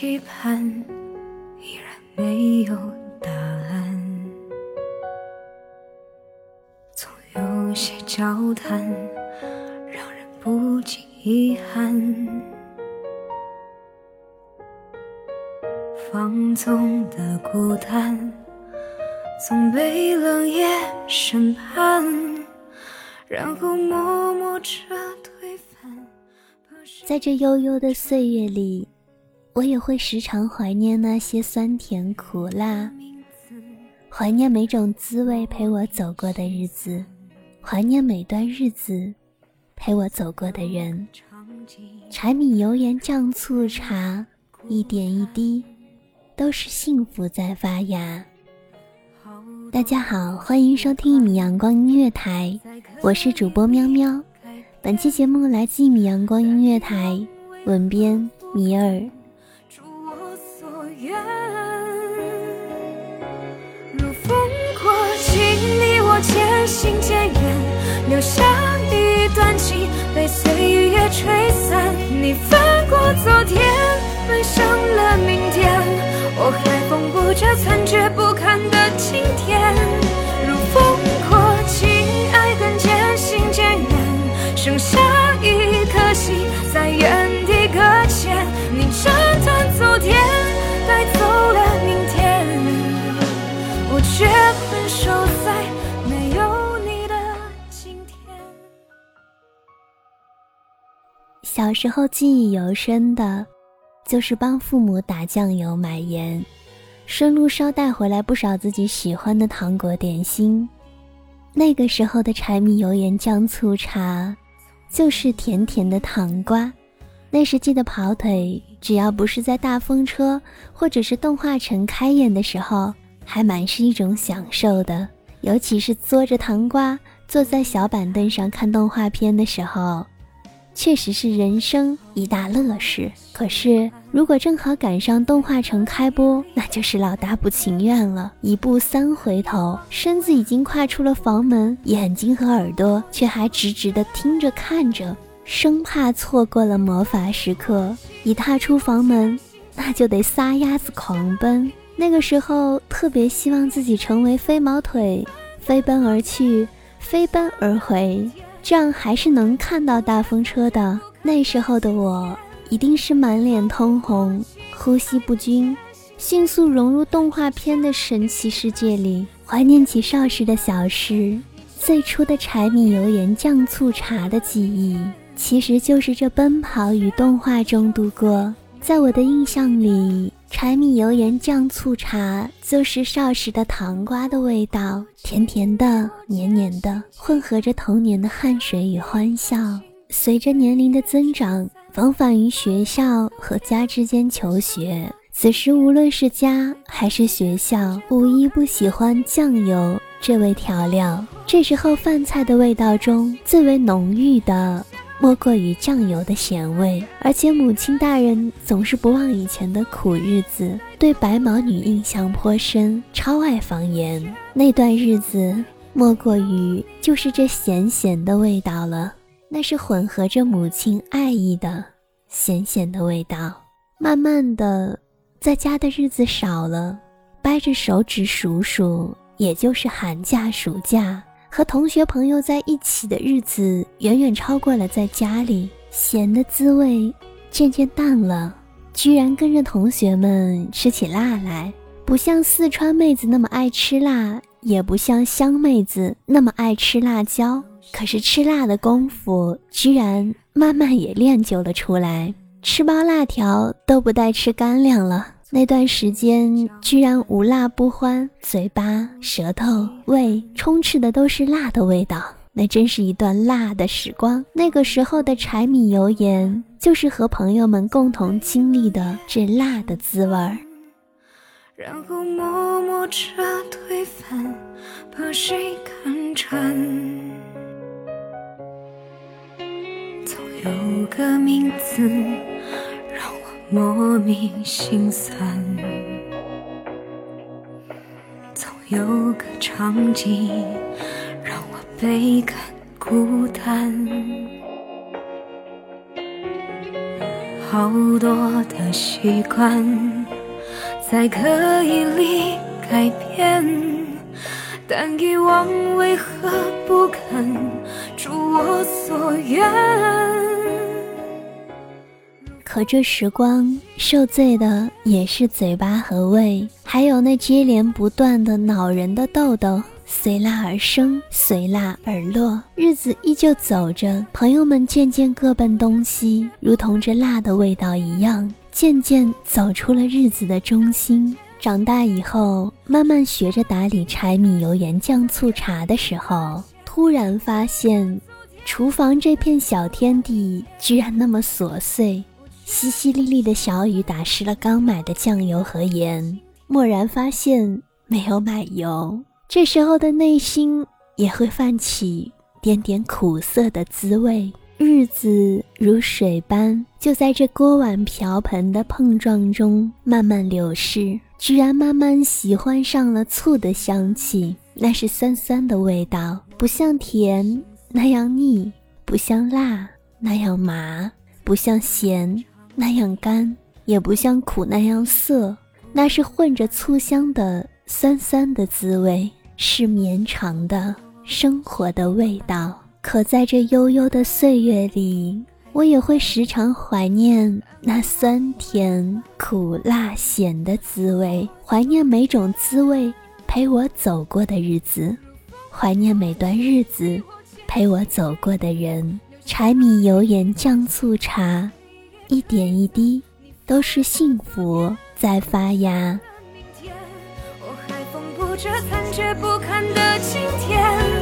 期盼依然没有答案，总有些交谈让人不禁遗憾。放纵的孤单总被冷眼审判，然后默默着推翻。在这悠悠的岁月里。我也会时常怀念那些酸甜苦辣，怀念每种滋味陪我走过的日子，怀念每段日子陪我走过的人。柴米油盐酱醋茶，一点一滴，都是幸福在发芽。大家好，欢迎收听一米阳光音乐台，我是主播喵喵。本期节目来自一米阳光音乐台，文编米尔。渐行渐远，留下一段情被岁月吹散。你翻过昨天，奔向了明天，我还缝补着残缺不堪的今天。如风过境，爱恨渐行渐远，剩下一颗心在原小时候记忆犹深的，就是帮父母打酱油买盐，顺路捎带回来不少自己喜欢的糖果点心。那个时候的柴米油盐酱醋茶，就是甜甜的糖瓜。那时记得跑腿，只要不是在大风车或者是动画城开演的时候，还蛮是一种享受的。尤其是嘬着糖瓜，坐在小板凳上看动画片的时候。确实是人生一大乐事。可是，如果正好赶上动画城开播，那就是老大不情愿了。一步三回头，身子已经跨出了房门，眼睛和耳朵却还直直地听着看着，生怕错过了魔法时刻。一踏出房门，那就得撒丫子狂奔。那个时候，特别希望自己成为飞毛腿，飞奔而去，飞奔而回。这样还是能看到大风车的。那时候的我，一定是满脸通红，呼吸不均，迅速融入动画片的神奇世界里。怀念起少时的小事，最初的柴米油盐酱醋茶的记忆，其实就是这奔跑与动画中度过。在我的印象里。柴米油盐酱醋茶，就是少时的糖瓜的味道，甜甜的、黏黏的，混合着童年的汗水与欢笑。随着年龄的增长，往返于学校和家之间求学，此时无论是家还是学校，无一不喜欢酱油这味调料。这时候饭菜的味道中最为浓郁的。莫过于酱油的咸味，而且母亲大人总是不忘以前的苦日子，对白毛女印象颇深，超爱方言。那段日子，莫过于就是这咸咸的味道了，那是混合着母亲爱意的咸咸的味道。慢慢的，在家的日子少了，掰着手指数数，也就是寒假、暑假。和同学朋友在一起的日子，远远超过了在家里。咸的滋味渐渐淡了，居然跟着同学们吃起辣来。不像四川妹子那么爱吃辣，也不像湘妹子那么爱吃辣椒。可是吃辣的功夫，居然慢慢也练就了出来。吃包辣条都不带吃干粮了。那段时间居然无辣不欢，嘴巴、舌头、胃充斥的都是辣的味道，那真是一段辣的时光。那个时候的柴米油盐，就是和朋友们共同经历的这辣的滋味儿。然后默默着推翻，把谁看穿？总有个名字莫名心酸，总有个场景让我倍感孤单。好多的习惯。在刻意里改变，但遗忘为何不肯如我所愿？可这时光受罪的也是嘴巴和胃，还有那接连不断的恼人的痘痘，随辣而生，随辣而落。日子依旧走着，朋友们渐渐各奔东西，如同这辣的味道一样。渐渐走出了日子的中心。长大以后，慢慢学着打理柴米油盐酱醋茶的时候，突然发现，厨房这片小天地居然那么琐碎。淅淅沥沥的小雨打湿了刚买的酱油和盐，蓦然发现没有买油。这时候的内心也会泛起点点苦涩的滋味。日子如水般，就在这锅碗瓢盆的碰撞中慢慢流逝。居然慢慢喜欢上了醋的香气，那是酸酸的味道，不像甜那样腻，不像辣那样麻，不像咸那样干，也不像苦那样涩。那是混着醋香的酸酸的滋味，是绵长的生活的味道。可在这悠悠的岁月里，我也会时常怀念那酸甜苦辣咸的滋味，怀念每种滋味陪我走过的日子，怀念每段日子陪我走过的人。柴米油盐酱醋茶，一点一滴都是幸福在发芽。我还缝补着残缺不堪的今天，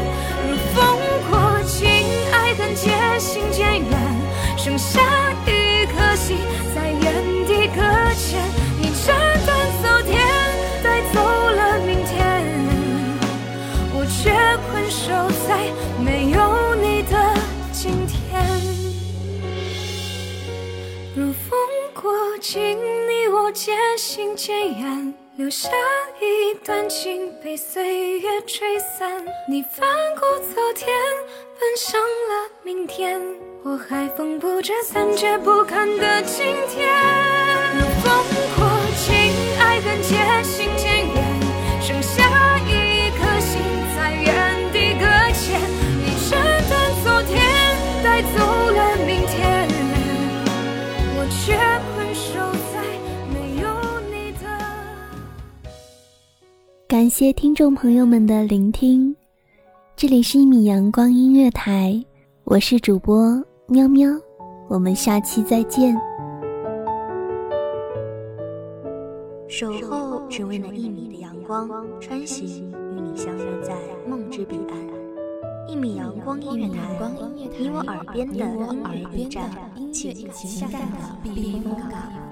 如风过境，你我渐行渐远，留下一段情被岁月吹散。你翻过昨天。奔向了明天，我还缝补着残缺不堪的今天。如风过境，爱恨渐行渐远，剩下一颗心在原地搁浅。你斩断昨天，带走，却困守在没有你的。感谢听众朋友们的聆听。这里是一米阳光音乐台，我是主播喵喵，我们下期再见。守候只为那一米的阳光，穿行与你相约在梦之彼岸。一米阳光音乐台，你我耳边的音乐驿站，情感的避风港。